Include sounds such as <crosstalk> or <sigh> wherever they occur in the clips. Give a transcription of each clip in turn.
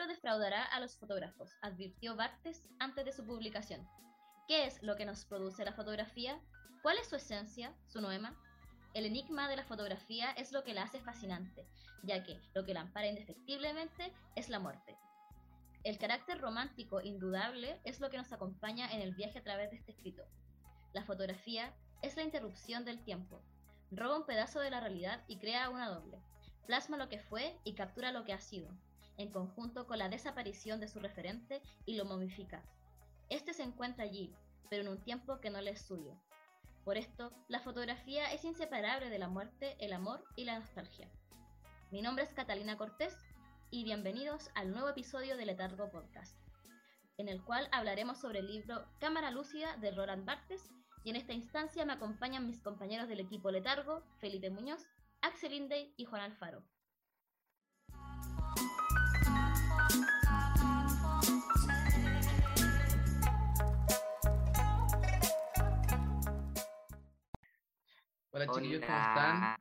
libro defraudará a los fotógrafos, advirtió Bartes antes de su publicación. ¿Qué es lo que nos produce la fotografía? ¿Cuál es su esencia, su noema? El enigma de la fotografía es lo que la hace fascinante, ya que lo que la ampara indefectiblemente es la muerte. El carácter romántico indudable es lo que nos acompaña en el viaje a través de este escrito. La fotografía es la interrupción del tiempo. Roba un pedazo de la realidad y crea una doble. Plasma lo que fue y captura lo que ha sido, en conjunto con la desaparición de su referente y lo momifica. Este se encuentra allí, pero en un tiempo que no le es suyo. Por esto, la fotografía es inseparable de la muerte, el amor y la nostalgia. Mi nombre es Catalina Cortés y bienvenidos al nuevo episodio de Letargo Podcast, en el cual hablaremos sobre el libro Cámara Lúcida de Roland Barthes y en esta instancia me acompañan mis compañeros del equipo Letargo, Felipe Muñoz, Axel Indey y Juan Alfaro. Hola chiquillos, ¿cómo están?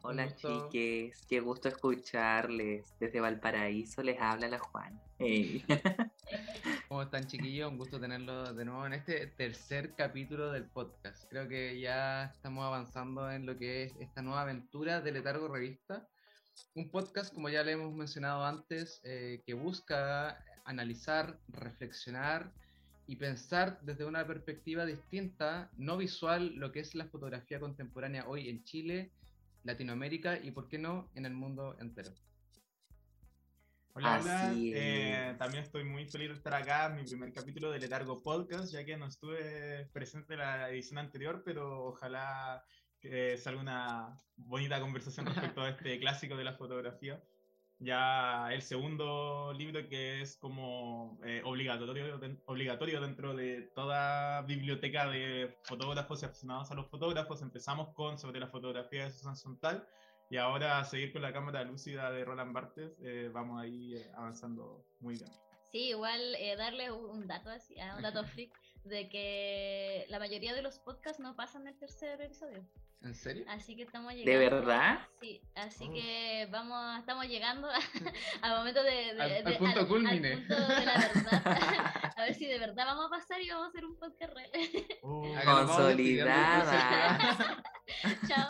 Hola chiques, qué gusto escucharles. Desde Valparaíso les habla la Juan. <laughs> ¿Cómo están chiquillos? Un gusto tenerlos de nuevo en este tercer capítulo del podcast. Creo que ya estamos avanzando en lo que es esta nueva aventura de Letargo Revista. Un podcast, como ya le hemos mencionado antes, eh, que busca analizar, reflexionar y pensar desde una perspectiva distinta, no visual, lo que es la fotografía contemporánea hoy en Chile, Latinoamérica y, por qué no, en el mundo entero. Hola, hola. Eh, también estoy muy feliz de estar acá en mi primer capítulo de Letargo Podcast, ya que no estuve presente en la edición anterior, pero ojalá que salga una bonita conversación <laughs> respecto a este clásico de la fotografía ya el segundo libro que es como eh, obligatorio, obligatorio dentro de toda biblioteca de fotógrafos y aficionados a los fotógrafos. Empezamos con sobre la fotografía de Susan Sontal y ahora a seguir con la cámara lúcida de Roland Barthes, eh, vamos ahí eh, avanzando muy bien. Sí, igual darle un dato así, ah, un dato <laughs> freak de que la mayoría de los podcasts no pasan del tercer episodio. ¿En serio? Así que estamos llegando. ¿De verdad? Sí, así que vamos, estamos llegando <laughs> al momento de, al, punto culmine. Al punto de la verdad. <laughs> <laughs> a ver si de verdad vamos a pasar y vamos a hacer un podcast real. Uh, consolidada. Chao.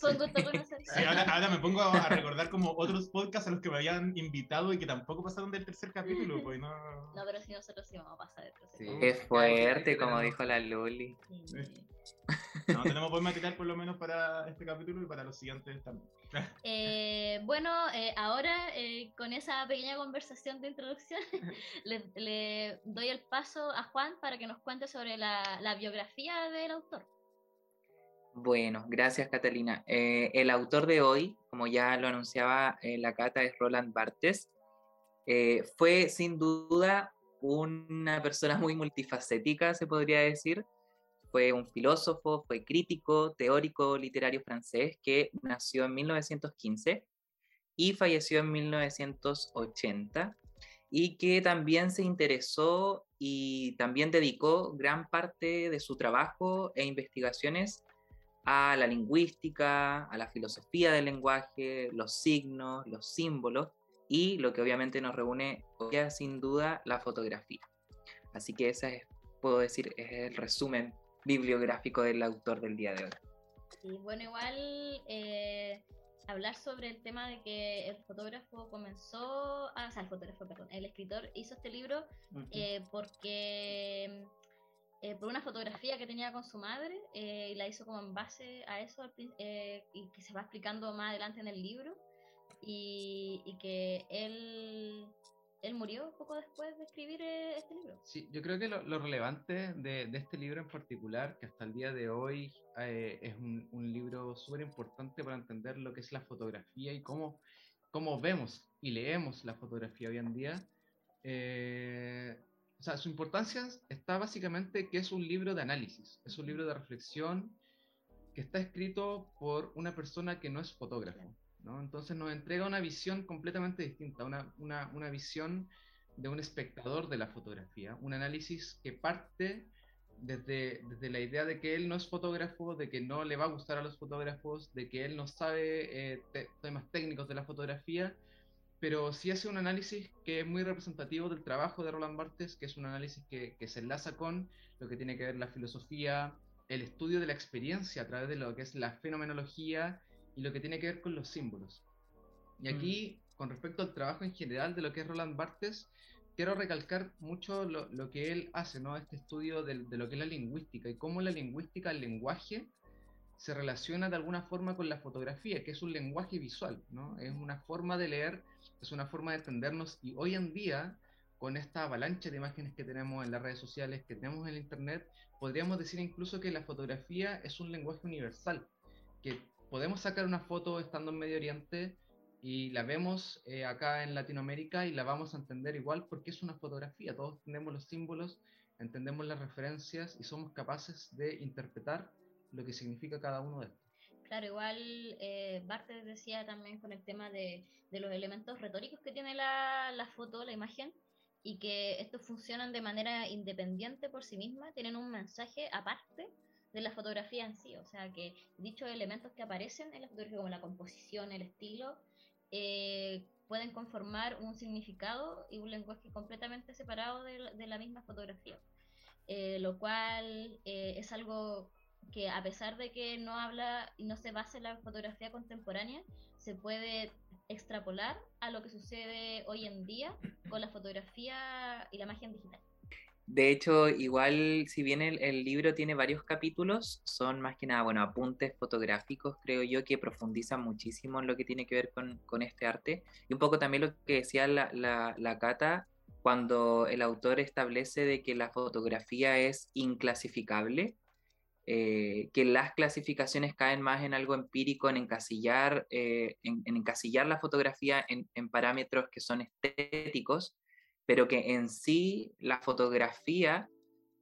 Con gusto conocer. Sí, ahora, ahora, me pongo a recordar como otros podcasts a los que me habían invitado y que tampoco pasaron del tercer capítulo, pues no. No, pero si nosotros sí vamos a pasar del tercer sí. Qué fuerte, como dijo la Luli. Sí. No, <laughs> tenemos buen material por lo menos para este capítulo y para los siguientes también. <laughs> Eh, bueno, eh, ahora eh, con esa pequeña conversación de introducción, <laughs> le, doy el paso a Juan para que nos cuente sobre la, la biografía del autor. Bueno, gracias Catalina. el autor de hoy, como ya lo anunciaba la cata, es Roland Barthes. fue sin duda una persona muy multifacética, se podría decir fue un filósofo, fue crítico, teórico literario francés que nació en 1915 y falleció en 1980 y que también se interesó y también dedicó gran parte de su trabajo e investigaciones a la lingüística, a la filosofía del lenguaje, los signos, los símbolos y lo que obviamente nos reúne hoy sin duda la fotografía. Así que ese es, puedo decir, es el resumen bibliográfico del autor del día de hoy. Y bueno, igual eh, hablar sobre el tema de que el fotógrafo comenzó, ah, o sea, el fotógrafo, perdón, el escritor hizo este libro eh, porque eh, por una fotografía que tenía con su madre y la hizo como en base a eso y que se va explicando más adelante en el libro y, y que él él murió poco después de escribir eh, este libro. Sí, yo creo que lo, relevante de, este libro en particular, que hasta el día de hoy eh, es un, libro súper importante para entender lo que es la fotografía y cómo, cómo vemos y leemos la fotografía hoy en día. Eh, o sea, su importancia está básicamente que es un libro de análisis, es un libro de reflexión que está escrito por una persona que no es fotógrafo. Entonces nos entrega una visión completamente distinta, una, una, una, visión de un espectador de la fotografía, un análisis que parte desde, desde, la idea de que él no es fotógrafo, de que no le va a gustar a los fotógrafos, de que él no sabe eh, temas técnicos de la fotografía, pero sí hace un análisis que es muy representativo del trabajo de Roland Barthes, que es un análisis que, que, se enlaza con lo que tiene que ver la filosofía, el estudio de la experiencia a través de lo que es la fenomenología y lo que tiene que ver con los símbolos. Y aquí, mm. con respecto al trabajo en general de lo que es Roland Barthes, quiero recalcar mucho lo, lo que él hace, ¿no? Este estudio de, de, lo que es la lingüística y cómo la lingüística, el lenguaje, se relaciona de alguna forma con la fotografía, que es un lenguaje visual, ¿no? Es una forma de leer es una forma de entendernos y hoy en día, con esta avalancha de imágenes que tenemos en las redes sociales, que tenemos en el Internet, podríamos decir incluso que la fotografía es un lenguaje universal, que podemos sacar una foto estando en Medio Oriente y la vemos eh, acá en Latinoamérica y la vamos a entender igual porque es una fotografía, todos entendemos los símbolos, entendemos las referencias y somos capaces de interpretar lo que significa cada uno de estos. Claro, igual eh, Bartes decía también con el tema de, los elementos retóricos que tiene la, la, foto, la imagen, y que estos funcionan de manera independiente por sí misma, tienen un mensaje aparte de la fotografía en sí. O sea que dichos elementos que aparecen en la fotografía, como la composición, el estilo, eh, pueden conformar un significado y un lenguaje completamente separado de, la misma fotografía. Eh, lo cual eh, es algo que a pesar de que no habla y no se basa en la fotografía contemporánea, se puede extrapolar a lo que sucede hoy en día con la fotografía y la imagen digital. De hecho, igual si bien el, libro tiene varios capítulos, son más que nada, bueno, apuntes fotográficos, creo yo, que profundizan muchísimo en lo que tiene que ver con, este arte. Y un poco también lo que decía la Cata, cuando el autor establece de que la fotografía es inclasificable, eh, que las clasificaciones caen más en algo empírico, en encasillar, eh, en, encasillar la fotografía en, parámetros que son estéticos, pero que en sí la fotografía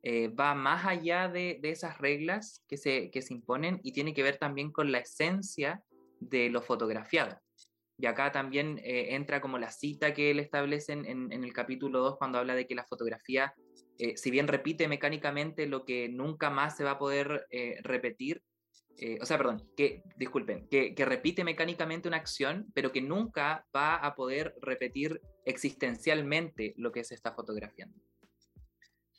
eh, va más allá de, esas reglas que se, que se imponen y tiene que ver también con la esencia de lo fotografiado. Y acá también entra como la cita que él establece en, en, el capítulo 2 cuando habla de que la fotografía eh, si bien repite mecánicamente lo que nunca más se va a poder eh, repetir, eh, o sea, perdón, que, disculpen, que, repite mecánicamente una acción, pero que nunca va a poder repetir existencialmente lo que se está fotografiando.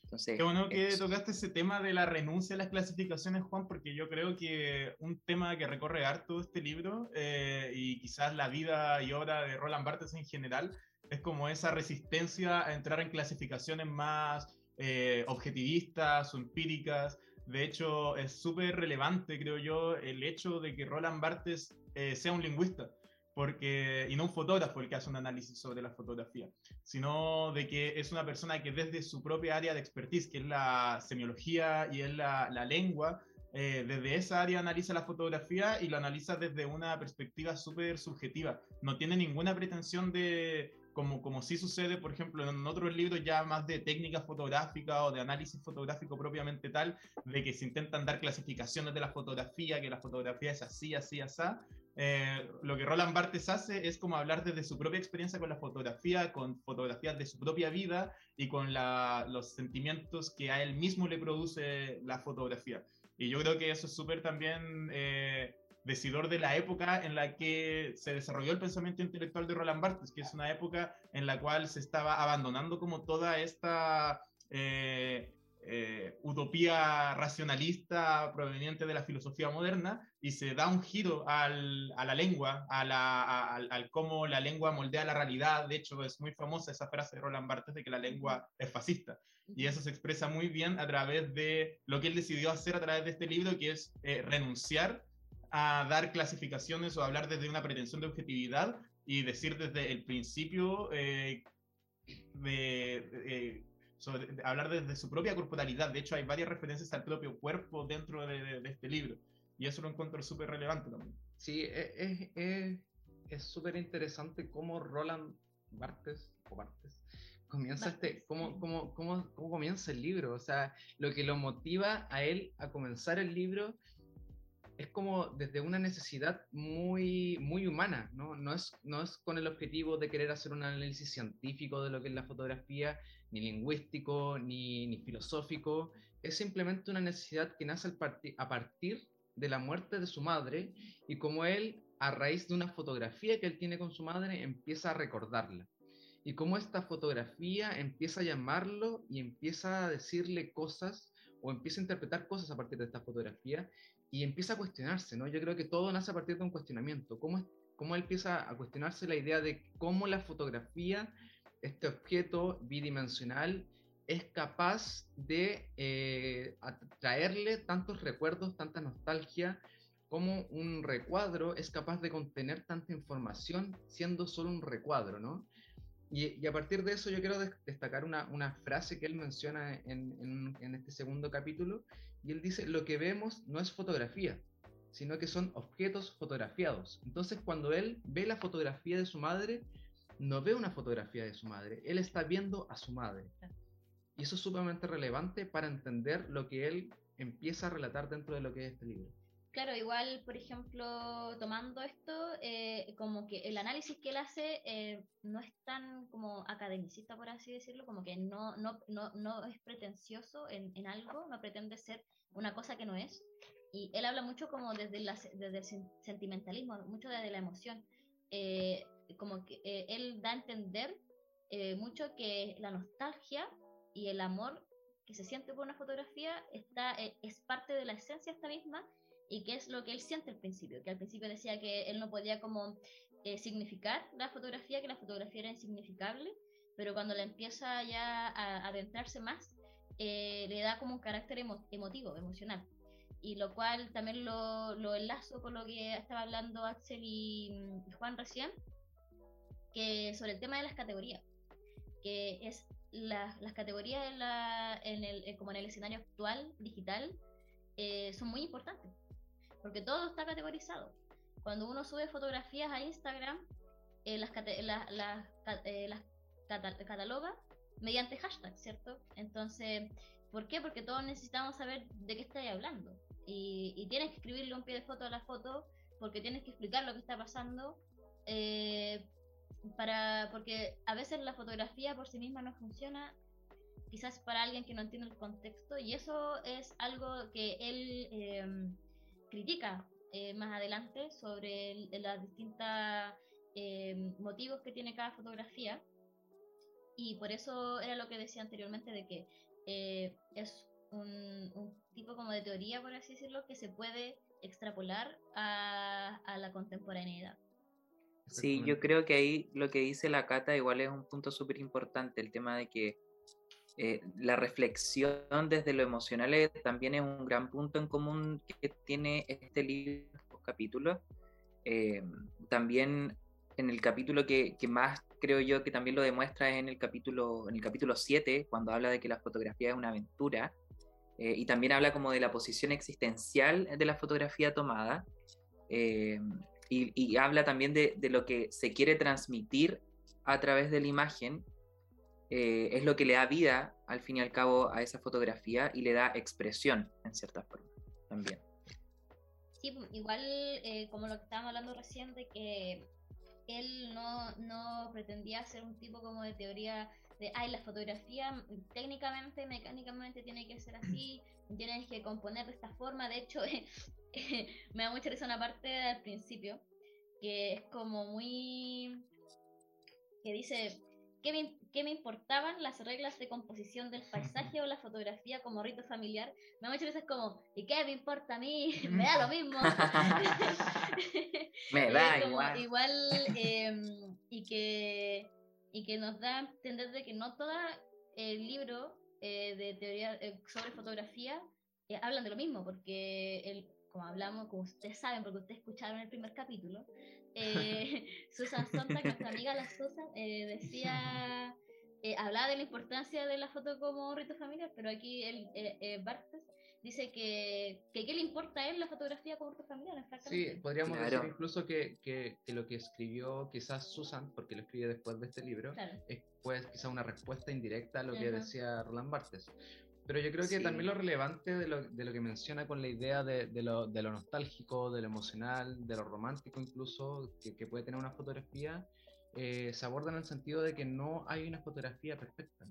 Entonces, Qué bueno que tocaste ese tema de la renuncia a las clasificaciones, Juan, porque yo creo que un tema que recorre harto este libro y quizás la vida y obra de Roland Barthes en general es como esa resistencia a entrar en clasificaciones más eh, objetivistas o empíricas. De hecho, es súper relevante, creo yo, el hecho de que Roland Barthes eh, sea un lingüista, porque, y no un fotógrafo el que hace un análisis sobre la fotografía, sino de que es una persona que desde su propia área de expertise, que es la semiología y es la, la lengua, eh, desde esa área analiza la fotografía y lo analiza desde una perspectiva súper subjetiva. No tiene ninguna pretensión de, como, como sí sucede, por ejemplo, en otros libros ya más de técnica fotográfica o de análisis fotográfico propiamente tal, de que se intentan dar clasificaciones de la fotografía, que la fotografía es así, así, así. Eh, lo que Roland Barthes hace es como hablar desde su propia experiencia con la fotografía, con fotografías de su propia vida y con los sentimientos que a él mismo le produce la fotografía. Y yo creo que eso es súper también eh, decidor de la época en la que se desarrolló el pensamiento intelectual de Roland Barthes, que es una época en la cual se estaba abandonando como toda esta eh, eh, utopía racionalista proveniente de la filosofía moderna y se da un giro al, a la lengua, a la, al, cómo la lengua moldea la realidad. De hecho, es muy famosa esa frase de Roland Barthes de que la lengua es fascista. Y eso se expresa muy bien a través de lo que él decidió hacer a través de este libro, que es eh, renunciar a dar clasificaciones o hablar desde una pretensión de objetividad y decir desde el principio eh, de, hablar desde su propia corporalidad. De hecho, hay varias referencias al propio cuerpo dentro de, este libro y eso lo encuentro súper relevante también. Sí, e, es súper es, interesante cómo Roland Barthes, o comienza este, cómo, cómo, cómo, cómo comienza el libro, o sea, lo que lo motiva a él a comenzar el libro es como desde una necesidad muy, muy humana, ¿no? No es, no es con el objetivo de querer hacer un análisis científico de lo que es la fotografía, ni lingüístico, ni, ni filosófico, es simplemente una necesidad que nace a partir de la muerte de su madre y como él a raíz de una fotografía que él tiene con su madre, empieza a recordarla. Y cómo esta fotografía empieza a llamarlo y empieza a decirle cosas o empieza a interpretar cosas a partir de esta fotografía y empieza a cuestionarse, ¿no? Yo creo que todo nace a partir de un cuestionamiento. ¿Cómo, cómo él empieza a cuestionarse la idea de cómo la fotografía, este objeto bidimensional, es capaz de eh, atraerle tantos recuerdos, tanta nostalgia, como un recuadro es capaz de contener tanta información siendo solo un recuadro, ¿no? Y, a partir de eso yo quiero destacar una, una, frase que él menciona en, en, en, este segundo capítulo, y él dice, lo que vemos no es fotografía, sino que son objetos fotografiados. Entonces cuando él ve la fotografía de su madre, no ve una fotografía de su madre, él está viendo a su madre. Y eso es sumamente relevante para entender lo que él empieza a relatar dentro de lo que es este libro. Claro, igual, por ejemplo, tomando esto, eh, como que el análisis que él hace eh, no es tan como academicista, por así decirlo, como que no, no, no, no es pretencioso en, en, algo, no pretende ser una cosa que no es. Y él habla mucho como desde, desde el sentimentalismo, mucho desde la emoción. Eh, como que él da a entender mucho que la nostalgia y el amor que se siente por una fotografía está, es parte de la esencia esta misma y qué es lo que él siente al principio, que al principio decía que él no podía como eh, significar la fotografía, que la fotografía era insignificable, pero cuando le empieza ya a adentrarse más, eh, le da como un carácter emotivo, emocional. Y lo cual también lo, lo, enlazo con lo que estaba hablando Axel y, Juan recién, que sobre el tema de las categorías, que es las categorías en, la, en el, eh, como en el escenario actual, digital, son muy importantes porque todo está categorizado. Cuando uno sube fotografías a Instagram, eh, las, eh, las cataloga mediante hashtag, ¿cierto? Entonces, ¿por qué? Porque todos necesitamos saber de qué estáis hablando. Y, tienes que escribirle un pie de foto a la foto, porque tienes que explicar lo que está pasando. Eh, para, porque a veces la fotografía por sí misma no funciona, quizás para alguien que no entiende el contexto, y eso es algo que él critica eh, más adelante sobre los distintos eh, motivos que tiene cada fotografía. Y por eso era lo que decía anteriormente de que eh, es un, tipo como de teoría, por así decirlo, que se puede extrapolar a, a la contemporaneidad. Sí, yo creo que ahí lo que dice la Cata igual es un punto súper importante, el tema de que eh, la reflexión desde lo emocional también es un gran punto en común que tiene este libro, estos capítulos. Eh, también en el capítulo que, que, más creo yo que también lo demuestra es en el capítulo en el capítulo 7, cuando habla de que la fotografía es una aventura, eh, y también habla como de la posición existencial de la fotografía tomada, y, habla también de, lo que se quiere transmitir a través de la imagen eh, es lo que le da vida, al fin y al cabo, a esa fotografía y le da expresión, en cierta forma, también. Sí, pues, igual eh, como lo que estábamos hablando recién, de que él no, no pretendía ser un tipo como de teoría de, ay, la fotografía técnicamente, mecánicamente tiene que ser así, <clears throat> tienes que componer de esta forma. De hecho, <laughs> me da mucha risa una parte al principio, que es como muy... que dice, ¿qué me, qué me importaban las reglas de composición del paisaje o la fotografía como rito familiar. Me muchas veces como, ¿y qué me importa a mí? <laughs> me da lo mismo. <laughs> me <laughs> da igual. Igual, em, y, que, y que nos da a entender de que no todo el libro eh, de teoría eh, sobre fotografía eh, hablan de lo mismo, porque el, como hablamos, como ustedes saben, porque ustedes escucharon el primer capítulo, eh, Susan Sontag, nuestra amiga la Susan, eh, decía, eh, hablaba de la importancia de la foto como rito familiar, pero aquí el eh, Bartes dice que, que, qué le importa a él la fotografía como rito familiar. Sí, podríamos decir incluso que, que, que, lo que escribió quizás Susan, porque lo escribe después de este libro, es pues quizás una respuesta indirecta a lo que decía Roland Barthes. Pero yo creo que también lo relevante de lo, de lo, que menciona con la idea de, de, lo, de, lo, nostálgico, de lo emocional, de lo romántico incluso, que, que puede tener una fotografía, eh, se aborda en el sentido de que no hay una fotografía perfecta.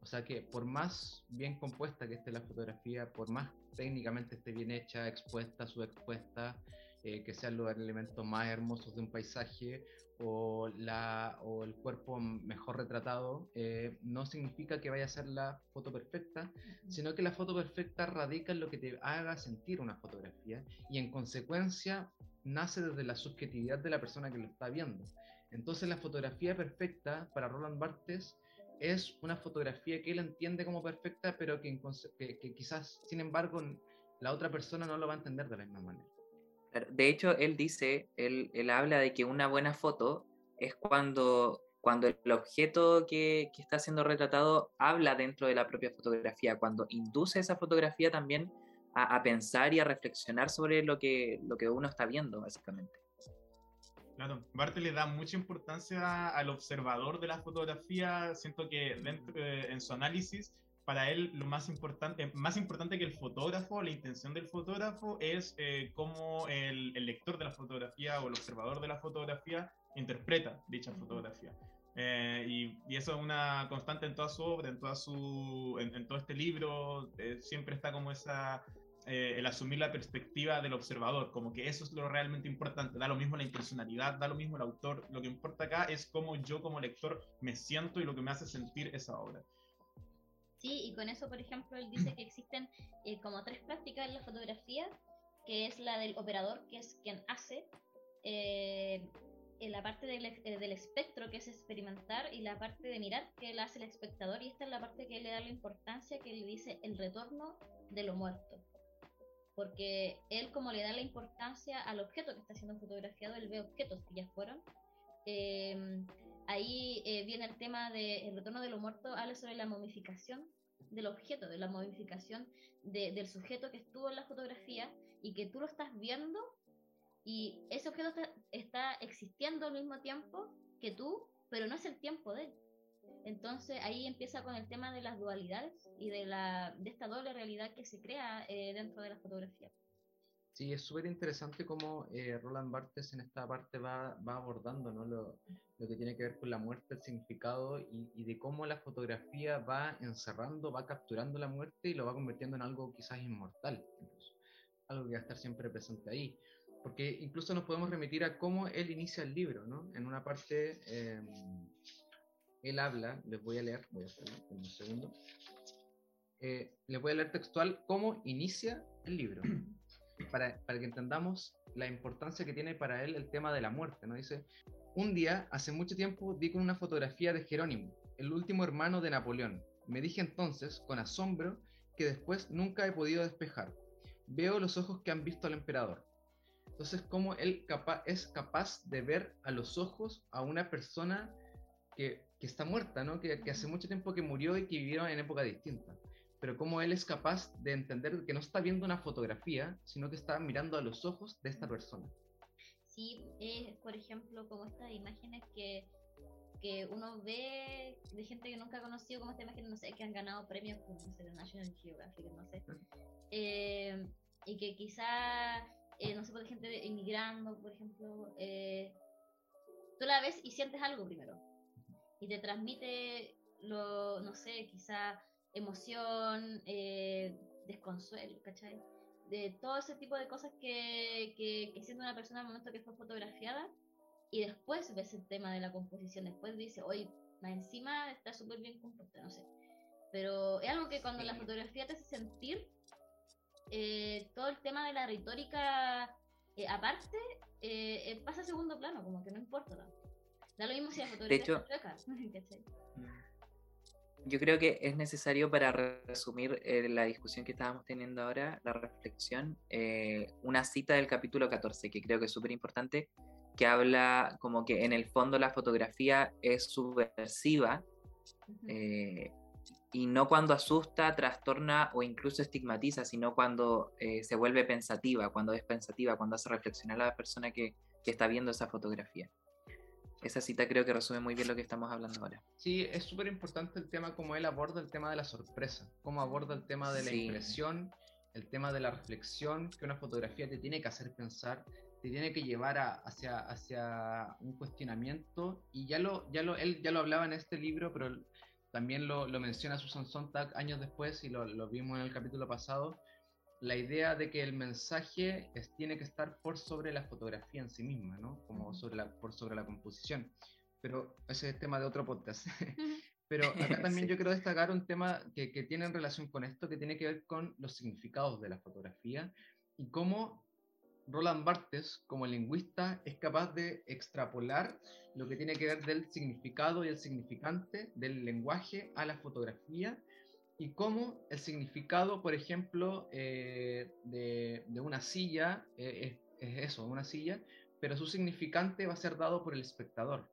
O sea que por más bien compuesta que esté la fotografía, por más técnicamente esté bien hecha, expuesta, subexpuesta, eh, que sean los elementos más hermosos de un paisaje o, la, o el cuerpo mejor retratado, eh, no significa que vaya a ser la foto perfecta, sino que la foto perfecta radica en lo que te haga sentir una fotografía y en consecuencia nace desde la subjetividad de la persona que lo está viendo. Entonces la fotografía perfecta para Roland Barthes es una fotografía que él entiende como perfecta, pero que, que quizás, sin embargo, la otra persona no lo va a entender de la misma manera. De hecho, él dice, él, él habla de que una buena foto es cuando, cuando el objeto que, que, está siendo retratado habla dentro de la propia fotografía, cuando induce esa fotografía también a, pensar y a reflexionar sobre lo que, lo que uno está viendo, básicamente. Claro, Barthes le da mucha importancia al observador de la fotografía. Siento que dentro, eh, en su análisis para él lo más importante, más importante que el fotógrafo, la intención del fotógrafo es eh, cómo el, el, lector de la fotografía o el observador de la fotografía interpreta dicha fotografía. Eh, y, y, eso es una constante en toda su obra, en, toda su, en, en todo este libro, eh, siempre está como esa, eh, el asumir la perspectiva del observador, como que eso es lo realmente importante, da lo mismo la intencionalidad, da lo mismo el autor, lo que importa acá es cómo yo como lector me siento y lo que me hace sentir esa obra. Sí, y con eso, por ejemplo, él dice que existen eh, como tres prácticas en la fotografía, que es la del operador, que es quien hace, eh, la parte del, eh, del, espectro, que es experimentar, y la parte de mirar, que la hace el espectador, y esta es la parte que le da la importancia, que le dice el retorno de lo muerto. Porque él, como le da la importancia al objeto que está siendo fotografiado, él ve objetos que ya fueron. Ahí eh, viene el tema de retorno de lo muerto, habla sobre la momificación del objeto, de la momificación de, del sujeto que estuvo en la fotografía y que tú lo estás viendo y ese objeto está, está, existiendo al mismo tiempo que tú, pero no es el tiempo de él. Entonces ahí empieza con el tema de las dualidades y de, la, esta doble realidad que se crea eh, dentro de la fotografía. Sí, es súper interesante cómo eh, Roland Barthes en esta parte va, va abordando ¿no? lo, lo, que tiene que ver con la muerte, el significado y, y, de cómo la fotografía va encerrando, va capturando la muerte y lo va convirtiendo en algo quizás inmortal, incluso. algo que va a estar siempre presente ahí. Porque incluso nos podemos remitir a cómo él inicia el libro, ¿no? En una parte, eh, él habla, les voy a leer, voy a hacerlo un segundo, eh, les voy a leer textual cómo inicia el libro para, que entendamos la importancia que tiene para él el tema de la muerte, ¿no? Dice, un día, hace mucho tiempo, di con una fotografía de Jerónimo, el último hermano de Napoleón. Me dije entonces, con asombro, que después nunca he podido despejar. Veo los ojos que han visto al emperador. Entonces, cómo él es capaz de ver a los ojos a una persona que, que está muerta, ¿no? Que, que hace mucho tiempo que murió y que vivieron en época distinta pero cómo él es capaz de entender que no está viendo una fotografía, sino que está mirando a los ojos de esta persona. Sí, es por ejemplo como estas imágenes que, que uno ve de gente que nunca ha conocido, como esta imagen, no sé, que han ganado premios como no sé, de National Geographic, no sé, eh, y que quizá, eh, no sé, por gente emigrando, por ejemplo, eh, tú la ves y sientes algo primero, y te transmite lo, no sé, quizá emoción, eh, desconsuelo, ¿cachai? De todo ese tipo de cosas que, que, que siente una persona al momento que fue fotografiada y después ves el tema de la composición, después dice, oye, más encima está súper bien compuesta, no sé. Pero es algo que cuando sí. la fotografía te hace sentir, eh, todo el tema de la retórica eh, aparte eh, pasa a segundo plano, como que no importa. Da lo mismo si la fotografía de hecho, <laughs> ¿cachai? Yo creo que es necesario para resumir eh, la discusión que estábamos teniendo ahora, la reflexión, eh, una cita del capítulo 14, que creo que es súper importante, que habla como que en el fondo la fotografía es subversiva uh -huh. eh, y no cuando asusta, trastorna o incluso estigmatiza, sino cuando eh, se vuelve pensativa, cuando es pensativa, cuando hace reflexionar a la persona que, que está viendo esa fotografía esa cita creo que resume muy bien lo que estamos hablando ahora. Sí, es súper importante el tema como él aborda el tema de la sorpresa, cómo aborda el tema de la sí. impresión, el tema de la reflexión, que una fotografía te tiene que hacer pensar, te tiene que llevar a, hacia, hacia un cuestionamiento, y ya lo, ya lo, él ya lo hablaba en este libro, pero también lo, lo menciona Susan Sontag años después, y lo, lo vimos en el capítulo pasado, la idea de que el mensaje es, tiene que estar por sobre la fotografía en sí misma, ¿no? Como sobre la, por sobre la composición. Pero ese es el tema de otro podcast. <laughs> Pero acá <laughs> también yo quiero destacar un tema que, que, tiene en relación con esto, que tiene que ver con los significados de la fotografía y cómo Roland Barthes, como lingüista, es capaz de extrapolar lo que tiene que ver del significado y el significante del lenguaje a la fotografía y cómo el significado, por ejemplo, eh, de, de, una silla eh, es, es, eso, una silla, pero su significante va a ser dado por el espectador,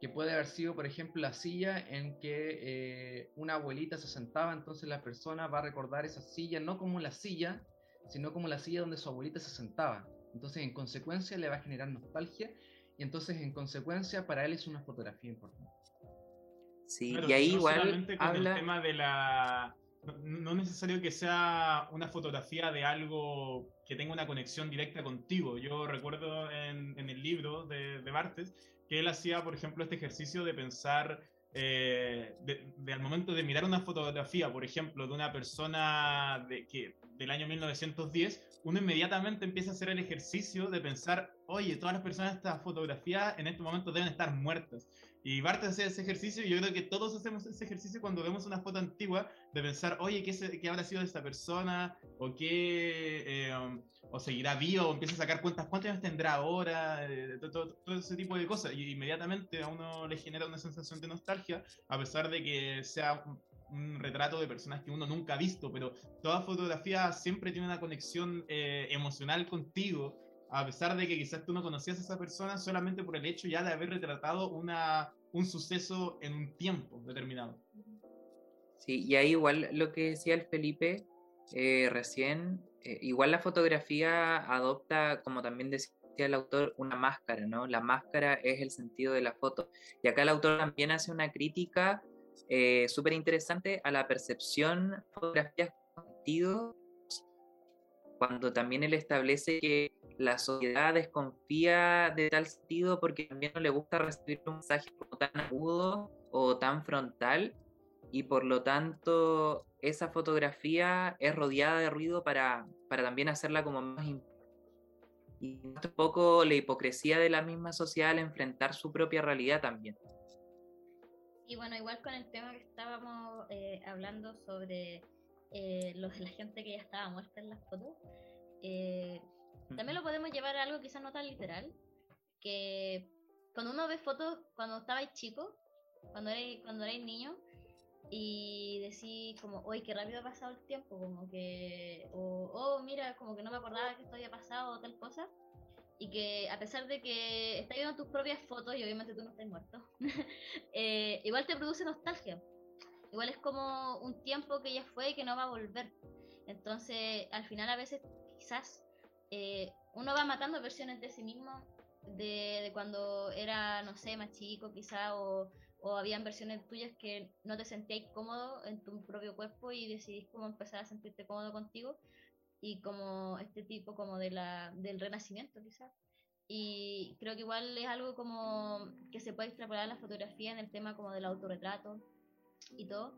que puede haber sido, por ejemplo, la silla en que eh, una abuelita se sentaba, entonces la persona va a recordar esa silla no como la silla, sino como la silla donde su abuelita se sentaba. Entonces, en consecuencia, le va a generar nostalgia y entonces, en consecuencia, para él es una fotografía importante. Sí, y ahí igual habla... el tema de la... No, es necesario que sea una fotografía de algo que tenga una conexión directa contigo. Yo recuerdo en, en el libro de, de Bartes que él hacía, por ejemplo, este ejercicio de pensar eh, de, al momento de mirar una fotografía, por ejemplo, de una persona de, que, del año 1910, uno inmediatamente empieza a hacer el ejercicio de pensar, oye, todas las personas de esta fotografía en este momento deben estar muertas. Y Bart hace ese ejercicio y yo creo que todos hacemos ese ejercicio cuando vemos una foto antigua de pensar, oye, ¿qué, qué habrá sido de esta persona? ¿O qué... Eh, o seguirá vivo, o empieza a sacar cuentas, ¿cuántos años tendrá ahora? Eh, todo, ese tipo de cosas. Y inmediatamente a uno le genera una sensación de nostalgia, a pesar de que sea un, retrato de personas que uno nunca ha visto, pero toda fotografía siempre tiene una conexión eh, emocional contigo, a pesar de que quizás tú no conocías a esa persona solamente por el hecho ya de haber retratado una, un suceso en un tiempo determinado. Sí, y ahí igual lo que decía el Felipe eh, recién eh, igual la fotografía adopta, como también decía el autor, una máscara, ¿no? La máscara es el sentido de la foto. Y acá el autor también hace una crítica eh, súper interesante a la percepción fotografía sentido, cuando también él establece que la sociedad desconfía de tal sentido porque también no le gusta recibir un mensaje como tan agudo o tan frontal y por lo tanto esa fotografía es rodeada de ruido para, para también hacerla como más... Y un poco la hipocresía de la misma sociedad al enfrentar su propia realidad también. Y bueno, igual con el tema que estábamos eh, hablando sobre eh, los, la gente que ya estaba muerta en las fotos, eh, también lo podemos llevar a algo quizás no tan literal, que cuando uno ve fotos cuando estabais chico, cuando erais, cuando erais niño, y decís como, uy, qué rápido ha pasado el tiempo, como que, o, oh, mira, como que no me acordaba que esto había pasado o tal cosa, y que a pesar de que estás viendo tus propias fotos y obviamente tú no estás muerto, <laughs> eh, igual te produce nostalgia. Igual es como un tiempo que ya fue y que no va a volver. Entonces, al final a veces quizás eh, uno va matando versiones de sí mismo de, de, cuando era, no sé, más chico quizá, o, o habían versiones tuyas que no te sentías cómodo en tu propio cuerpo y decidís cómo empezar a sentirte cómodo contigo y como este tipo como de la, del renacimiento quizás. Y creo que igual es algo como que se puede extrapolar la fotografía en el tema como del autorretrato y todo.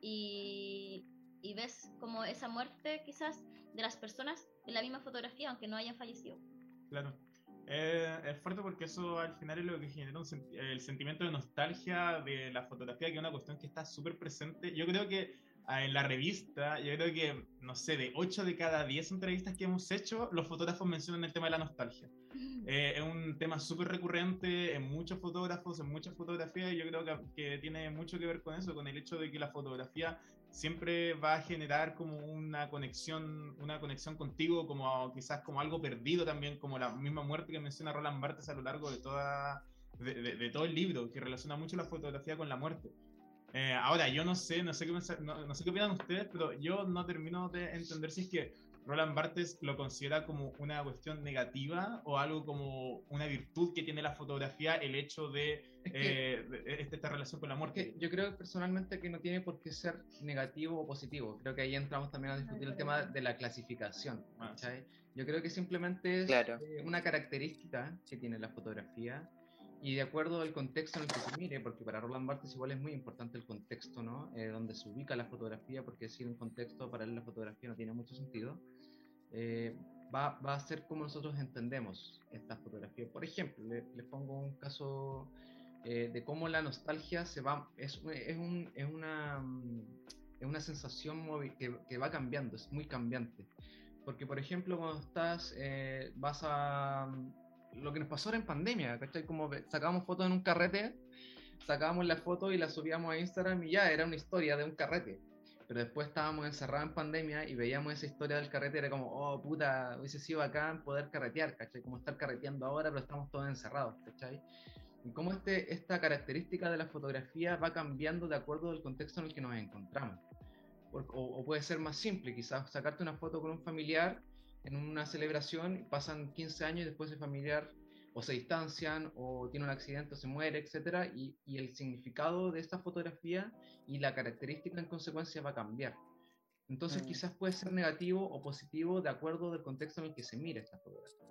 Y, y ves como esa muerte quizás de las personas en la misma fotografía, aunque no hayan fallecido. Claro. Eh, es fuerte porque eso al final es lo que genera el sentimiento de nostalgia de la fotografía, que es una cuestión que está súper presente. Yo creo que en la revista, yo creo que, no sé, de 8 de cada 10 entrevistas que hemos hecho, los fotógrafos mencionan el tema de la nostalgia. Eh, es un tema súper recurrente en muchos fotógrafos, en muchas fotografías, y yo creo que, que, tiene mucho que ver con eso, con el hecho de que la fotografía siempre va a generar como una conexión, una conexión contigo, como quizás como algo perdido también, como la misma muerte que menciona Roland Barthes a lo largo de, toda, de, todo el libro, que relaciona mucho la fotografía con la muerte. Eh, ahora, yo no sé, no sé, qué, no, no sé qué opinan ustedes, pero yo no termino de entender si es que Roland Barthes lo considera como una cuestión negativa o algo como una virtud que tiene la fotografía, el hecho de, eh, este, esta relación con la muerte. yo creo personalmente que no tiene por qué ser negativo o positivo. Creo que ahí entramos también a discutir el tema de la clasificación. Ah, yo creo que simplemente es eh, una característica que tiene la fotografía y de acuerdo al contexto en el que se mire, porque para Roland Barthes igual es muy importante el contexto, ¿no? Eh, donde se ubica la fotografía, porque sin un contexto para él la fotografía no tiene mucho sentido. eh, va, va, a ser como nosotros entendemos esta fotografía. Por ejemplo, les pongo un caso eh, de cómo la nostalgia se va, es, es, un, es una, mm, es una sensación que, que, va cambiando, es muy cambiante. Porque, por ejemplo, cuando estás, eh, vas a... Lo que nos pasó ahora en pandemia, ¿cachai? Como sacábamos fotos en un carrete, sacábamos la foto y la subíamos a Instagram y ya, era una historia de un carrete pero después estábamos encerrados en pandemia y veíamos esa historia del carrete, era como, oh puta, hubiese sido bacán poder carretear, ¿cachai? Como estar carreteando ahora, pero estamos todos encerrados, ¿cachai? Y cómo este, esta característica de la fotografía va cambiando de acuerdo al contexto en el que nos encontramos. O, o, puede ser más simple, quizás sacarte una foto con un familiar en una celebración, pasan 15 años y después ese familiar o se distancian, o tiene un accidente, o se muere, etc. Y, y, el significado de esta fotografía y la característica en consecuencia va a cambiar. Entonces mm. quizás puede ser negativo o positivo de acuerdo del contexto en el que se mire esta fotografía.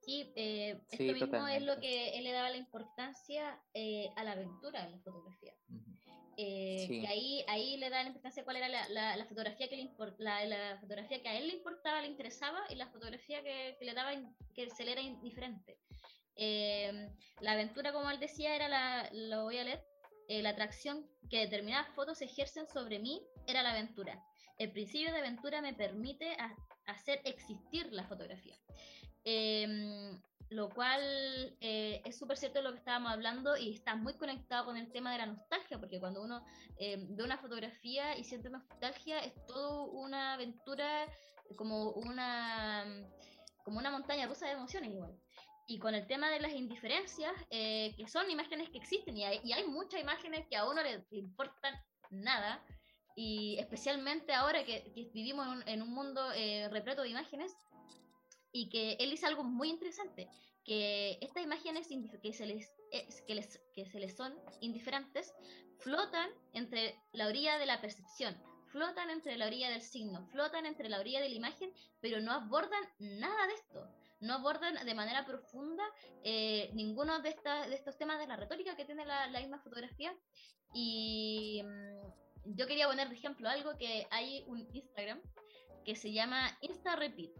Sí, eh, esto mismo es lo que él le daba la importancia eh, a la aventura en la fotografía. Eh, que ahí, ahí le da la importancia cuál era la, la, fotografía que le la, la, fotografía que a él le importaba, le interesaba y la fotografía que, que le daba que se le era indiferente. Eh, la aventura, como él decía, era la, lo voy a leer, eh, la atracción que determinadas fotos ejercen sobre mí era la aventura. El principio de aventura me permite hacer existir la fotografía. Em, lo cual eh, es súper cierto lo que estábamos hablando y está muy conectado con el tema de la nostalgia, porque cuando uno ve una fotografía y siente nostalgia, es todo una aventura, como una, como una montaña rusa de emociones igual. Y con el tema de las indiferencias, eh, que son imágenes que existen y hay, y hay, muchas imágenes que a uno le, importan nada, y especialmente ahora que, vivimos en un, en un mundo eh, repleto de imágenes, y que él dice algo muy interesante, que estas imágenes que se les, que les, que se les son indiferentes flotan entre la orilla de la percepción, flotan entre la orilla del signo, flotan entre la orilla de la imagen, pero no abordan nada de esto no abordan de manera profunda eh, ninguno de, de, estos temas de la retórica que tiene la, misma fotografía. Y mm, yo quería poner de ejemplo algo que hay un Instagram que se llama Insta Repeat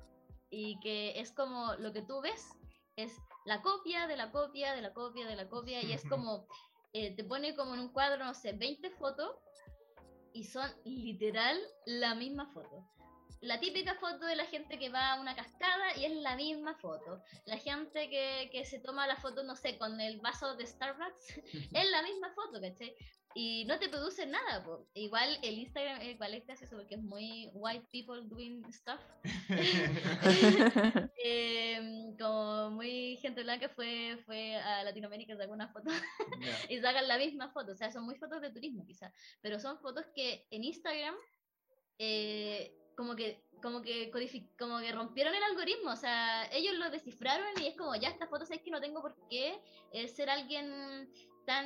y que es como lo que tú ves es la copia de la copia de la copia de la copia y es como eh, te pone como en un cuadro, no sé, 20 fotos y son literal la misma foto la típica foto de la gente que va a una cascada y es la misma foto. La gente que, que se toma la foto, no sé, con el vaso de Starbucks, <laughs> es la misma foto, ¿cachai? Y no te produce nada, igual el Instagram igual es gracioso porque es muy white people doing stuff. <laughs> Em, como muy gente blanca fue, fue a Latinoamérica sacó una foto <laughs> y sacan la misma foto, o sea, son muy fotos de turismo quizás, pero son fotos que en Instagram eh, como que como que como que rompieron el algoritmo, o sea, ellos lo descifraron y es como, ya esta foto es que no tengo por qué eh, ser alguien tan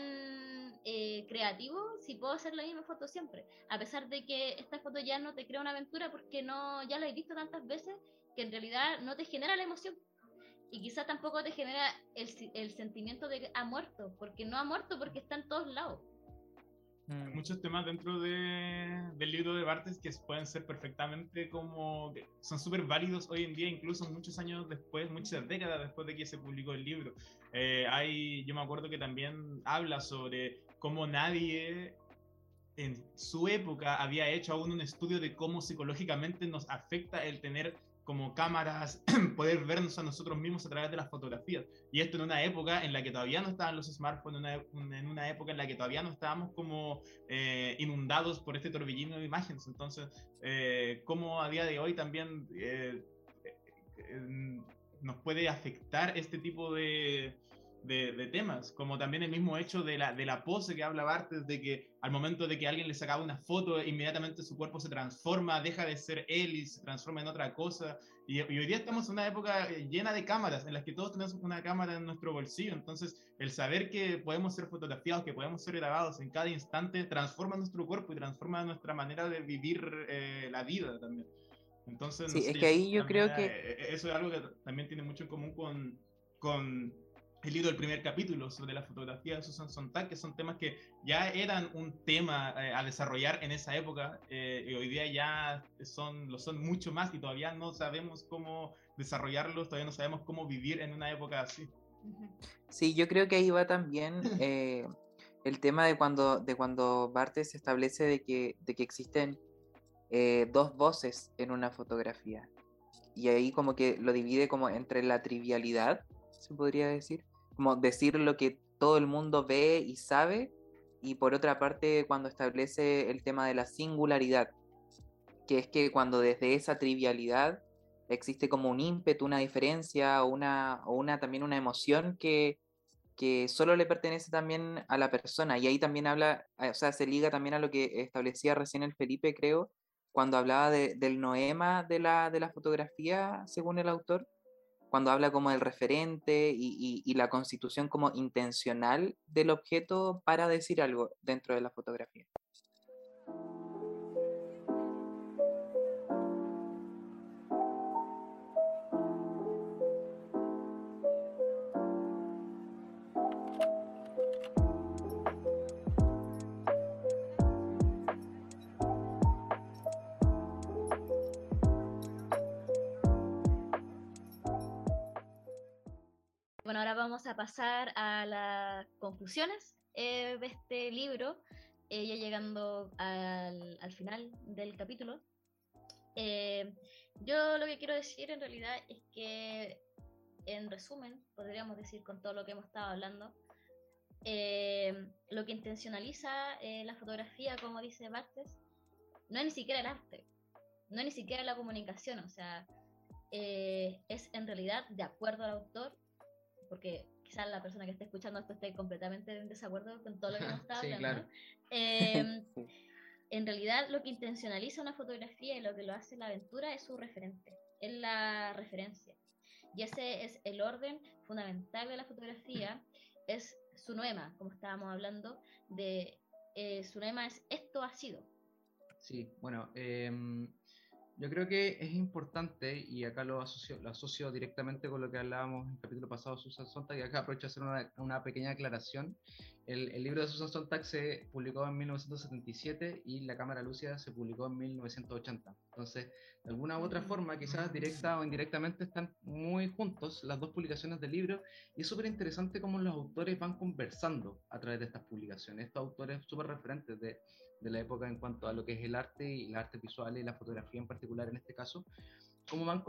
eh, creativo si puedo hacer la misma foto siempre, a pesar de que esta foto ya no te crea una aventura porque no ya la he visto tantas veces que en realidad no te genera la emoción y quizás tampoco te genera el, el sentimiento de que ha muerto, porque no ha muerto porque está en todos lados. Mm. muchos temas dentro de, del libro de Bartes que pueden ser perfectamente como, son súper válidos hoy en día, incluso muchos años después, muchas décadas después de que se publicó el libro. Eh, hay, yo me acuerdo que también habla sobre cómo nadie en su época había hecho aún un estudio de cómo psicológicamente nos afecta el tener como cámaras, <clears throat> poder vernos a nosotros mismos a través de las fotografías. Y esto en una época en la que todavía no estaban los smartphones, en una, época en la que todavía no estábamos como eh, inundados por este torbellino de imágenes. Entonces, eh, como a día de hoy también eh, nos puede afectar este tipo de, de, temas, como también el mismo hecho de la, de la pose que habla Bartes, de que al momento de que alguien le sacaba una foto, inmediatamente su cuerpo se transforma, deja de ser él y se transforma en otra cosa. Y, hoy día estamos en una época eh, llena de cámaras, en las que todos tenemos una cámara en nuestro bolsillo, entonces el saber que podemos ser fotografiados, que podemos ser grabados en cada instante, transforma nuestro cuerpo y transforma nuestra manera de vivir eh, la vida también. Entonces, sí, es que ahí yo creo que... Eh, eso es algo que también tiene mucho en común con, con he leído el primer capítulo sobre la fotografía de Susan Sontag, que son temas que ya eran un tema eh, a desarrollar en esa época eh, y hoy día ya son, lo son mucho más y todavía no sabemos cómo desarrollarlos, todavía no sabemos cómo vivir en una época así. Sí, yo creo que ahí va también <laughs> eh, el tema de cuando, de cuando Bartes establece de que, de que existen dos voces en una fotografía. Y ahí como que lo divide como entre la trivialidad, se podría decir, como decir lo que todo el mundo ve y sabe, y por otra parte cuando establece el tema de la singularidad, que es que cuando desde esa trivialidad existe como un ímpetu, una diferencia o una, o una también una emoción que, que solo le pertenece también a la persona. Y ahí también habla, eh, o sea, se liga también a lo que establecía recién el Felipe, creo, cuando hablaba del noema de la, de la fotografía, según el autor, cuando habla como del referente y, la constitución como intencional del objeto para decir algo dentro de la fotografía. Vamos a pasar a las conclusiones eh, de este libro, eh, ya llegando al, al, final del capítulo. Eh, yo lo que quiero decir en realidad es que, en resumen, podríamos decir con todo lo que hemos estado hablando, lo que intencionaliza la fotografía, como dice Bartes, no es ni siquiera el arte, no es ni siquiera la comunicación, o sea, es en realidad, de acuerdo al autor, porque quizás la persona que esté escuchando esto esté completamente en desacuerdo con todo lo que <laughs> nos está hablando. Em, <laughs> en realidad, lo que intencionaliza una fotografía y lo que lo hace la aventura es su referente, es la referencia. Y ese es el orden fundamental de la fotografía, es su noema, como estábamos hablando, de eh, su noema es esto ha sido. Sí, bueno, eh, yo creo que es importante, y acá lo asocio, lo asocio directamente con lo que hablábamos en el capítulo pasado de Susan Sontag, y acá aprovecho a hacer una, una pequeña aclaración. El, el, libro de Susan Sontag se publicó en 1977 y La Cámara Lúcida se publicó en 1980. Entonces, de alguna u otra mm. forma, quizás directa o indirectamente, están muy juntos las dos publicaciones del libro, y es súper interesante cómo los autores van conversando a través de estas publicaciones. Estos autores súper referentes de de la época en cuanto a lo que es el arte y la arte visual y la fotografía en particular en este caso, cómo van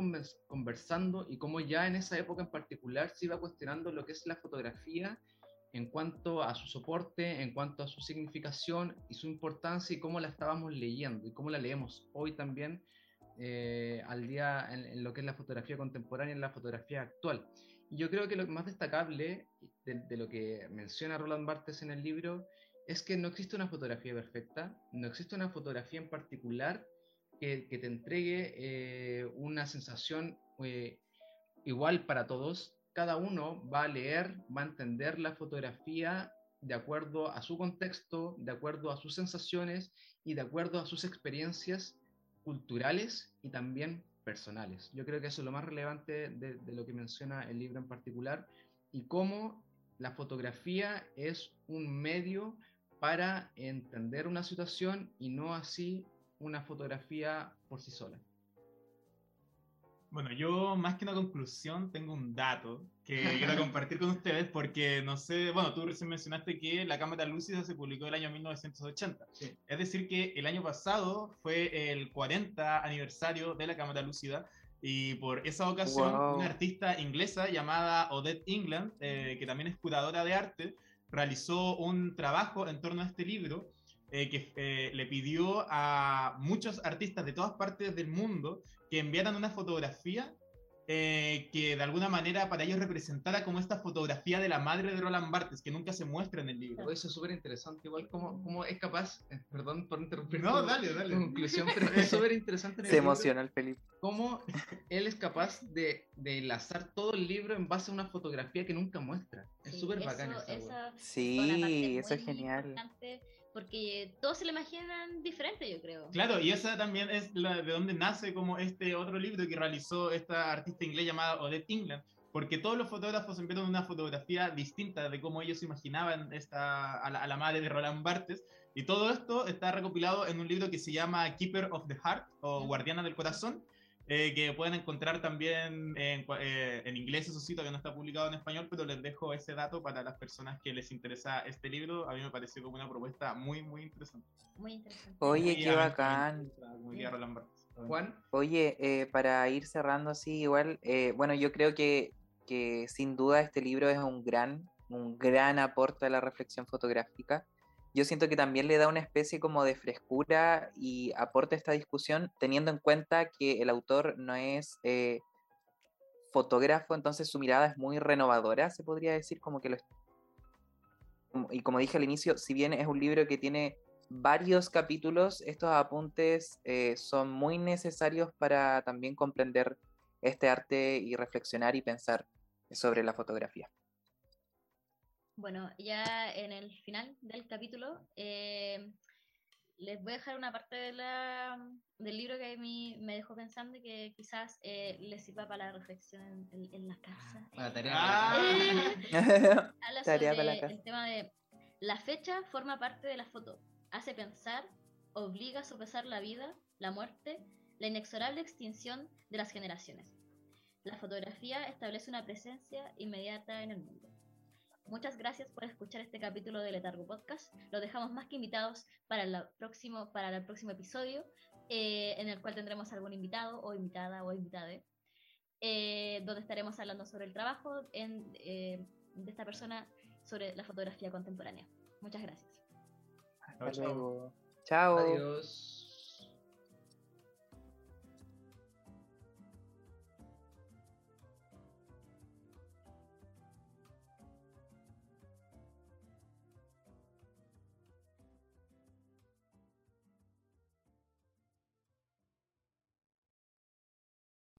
conversando y cómo ya en esa época en particular se iba cuestionando lo que es la fotografía en cuanto a su soporte, en cuanto a su significación y su importancia y cómo la estábamos leyendo y cómo la leemos hoy también eh, al día en, lo que es la fotografía contemporánea en la fotografía actual. Yo creo que lo más destacable de, de lo que menciona Roland Barthes en el libro es que no existe una fotografía perfecta, no existe una fotografía en particular que, te entregue eh, una sensación eh, igual para todos. Cada uno va a leer, va a entender la fotografía de acuerdo a su contexto, de acuerdo a sus sensaciones y de acuerdo a sus experiencias culturales y también personales. Yo creo que eso es lo más relevante de, de lo que menciona el libro en particular y cómo la fotografía es un medio para entender una situación y no así una fotografía por sí sola. Bueno, yo más que una conclusión tengo un dato que quiero <laughs> compartir con ustedes porque no sé, bueno, tú recién mencionaste que la cámara lúcida se publicó el año 1980. Es decir, que el año pasado fue el 40 aniversario de la cámara lúcida y por esa ocasión una artista inglesa llamada Odette England, eh, que también es curadora de arte, realizó un trabajo en torno a este libro eh, que eh, le pidió a muchos artistas de todas partes del mundo que enviaran una fotografía eh, que de alguna manera para ellos representara como esta fotografía de la madre de Roland Barthes, que nunca se muestra en el libro. Eso es súper interesante, igual como, como es capaz, perdón por interrumpir. No, dale, dale. Conclusión, pero es <laughs> súper interesante. se emociona el Felipe. Cómo él es capaz de, de, enlazar todo el libro en base a una fotografía que nunca muestra. Es súper bacán esa, Sí, eso es genial porque todos se lo imaginan diferente, yo creo. Claro, y esa también es la de donde nace como este otro libro que realizó esta artista inglés llamada Odette England, porque todos los fotógrafos enviaron una fotografía distinta de cómo ellos imaginaban esta, a, la, madre de Roland Barthes, y todo esto está recopilado en un libro que se llama Keeper of the Heart, o Guardiana del Corazón, eh, que pueden encontrar también en, eh, en, inglés, eso sí, todavía no está publicado en español, pero les dejo ese dato para las personas que les interesa este libro. A mí me pareció como una propuesta muy, muy interesante. Muy interesante. Oye, qué bacán. Muy bien, Juan. Oye, eh, para ir cerrando así, igual, bueno, yo creo que, que sin duda este libro es un gran, un gran aporte a la reflexión fotográfica yo siento que también le da una especie como de frescura y aporta esta discusión, teniendo en cuenta que el autor no es eh, fotógrafo, entonces su mirada es muy renovadora, se podría decir, como que lo... Y como dije al inicio, si bien es un libro que tiene varios capítulos, estos apuntes eh, son muy necesarios para también comprender este arte y reflexionar y pensar sobre la fotografía. Bueno, ya en el final del capítulo eh, les voy a dejar una parte de la, del libro que a mí me dejó pensando y que quizás eh, les sirva para la reflexión en, la casa. Tarea. Ah. <laughs> <laughs> tarea para la casa. El tema de la fecha forma parte de la foto, hace pensar, obliga a sopesar la vida, la muerte, la inexorable extinción de las generaciones. La fotografía establece una presencia inmediata en el mundo. Muchas gracias por escuchar este capítulo de Letargo Podcast. Los dejamos más que invitados para el próximo, para el próximo episodio, eh, en el cual tendremos algún invitado o invitada o invitade, eh, donde estaremos hablando sobre el trabajo eh, de esta persona sobre la fotografía contemporánea. Muchas gracias. Hasta luego. Chao. Adiós.